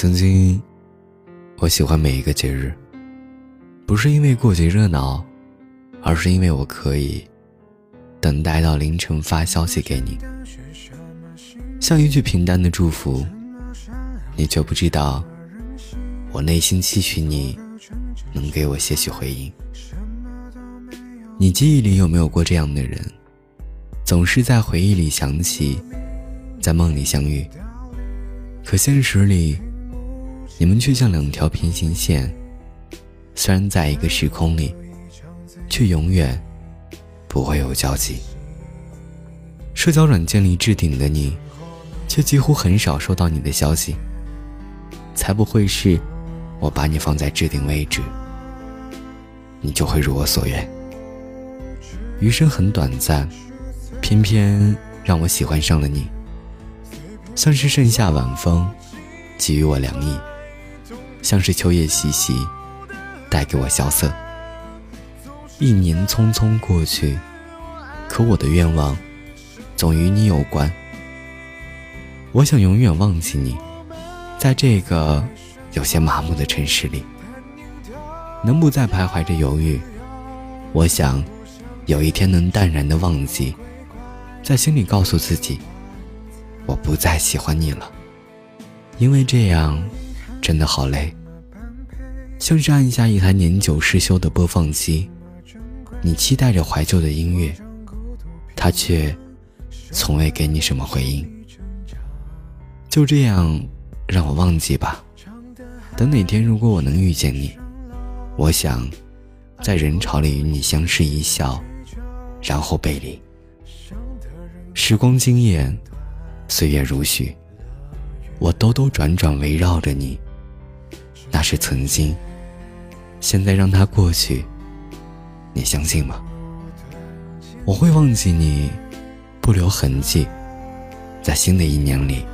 曾经，我喜欢每一个节日，不是因为过节热闹，而是因为我可以等待到凌晨发消息给你，像一句平淡的祝福，你却不知道我内心期许你能给我些许回应。你记忆里有没有过这样的人，总是在回忆里想起，在梦里相遇，可现实里。你们却像两条平行线，虽然在一个时空里，却永远不会有交集。社交软件里置顶的你，却几乎很少收到你的消息。才不会是，我把你放在置顶位置，你就会如我所愿。余生很短暂，偏偏让我喜欢上了你，像是盛夏晚风，给予我凉意。像是秋叶习习，带给我萧瑟。一年匆匆过去，可我的愿望总与你有关。我想永远忘记你，在这个有些麻木的城市里，能不再徘徊着犹豫。我想有一天能淡然的忘记，在心里告诉自己，我不再喜欢你了，因为这样。真的好累，像是按下一台年久失修的播放机，你期待着怀旧的音乐，它却从未给你什么回应。就这样，让我忘记吧。等哪天如果我能遇见你，我想在人潮里与你相视一笑，然后背离。时光惊艳，岁月如许，我兜兜转转围绕着你。那是曾经，现在让它过去，你相信吗？我会忘记你，不留痕迹，在新的一年里，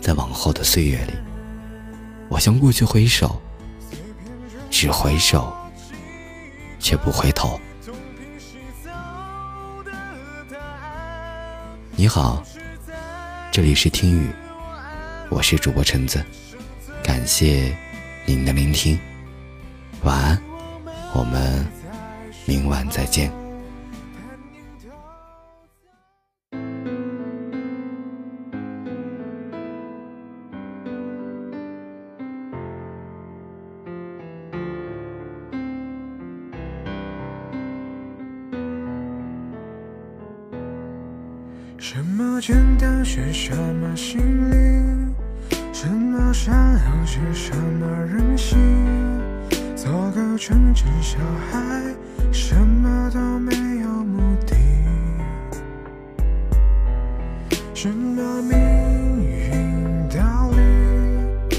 在往后的岁月里，我向过去挥手，只回首，却不回头。你好，这里是听雨，我是主播橙子，感谢。您的聆听，晚安，我们明晚再见。什么简单是什么心灵？什么善良是什么任性？做个纯真小孩，什么都没有目的。什么命运道理？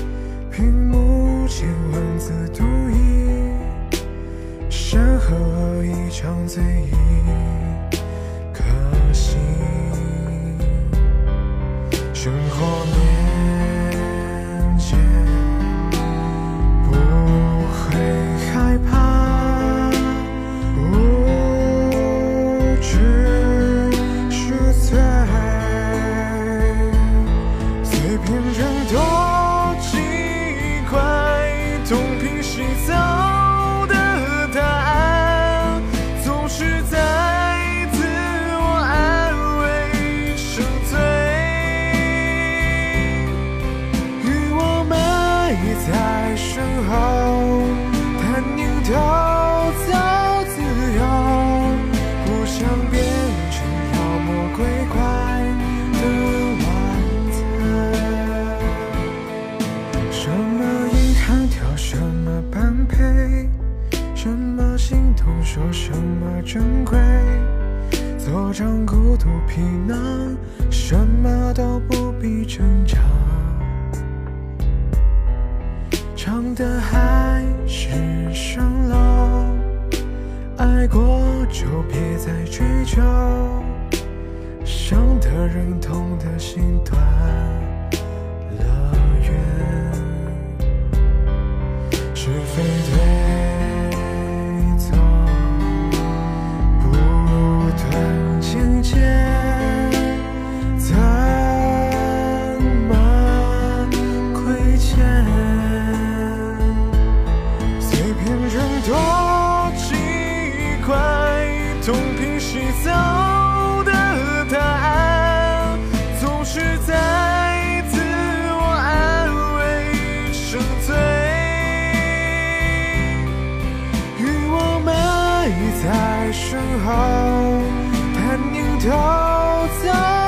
屏幕前文字读音，山河一场醉意，可惜生活没是走的答案，总是在自我安慰受罪，与我埋在身后，但念头。孤独皮囊，什么都不必挣扎。唱的还是蜃楼，爱过就别再追究，伤的人痛的心断在身后，叛逆都在。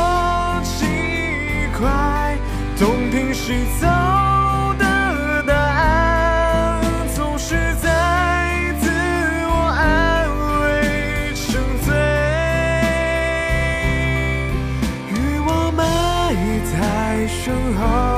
多奇怪，东拼西凑的答案，总是在自我安慰沉醉，与我埋在身后。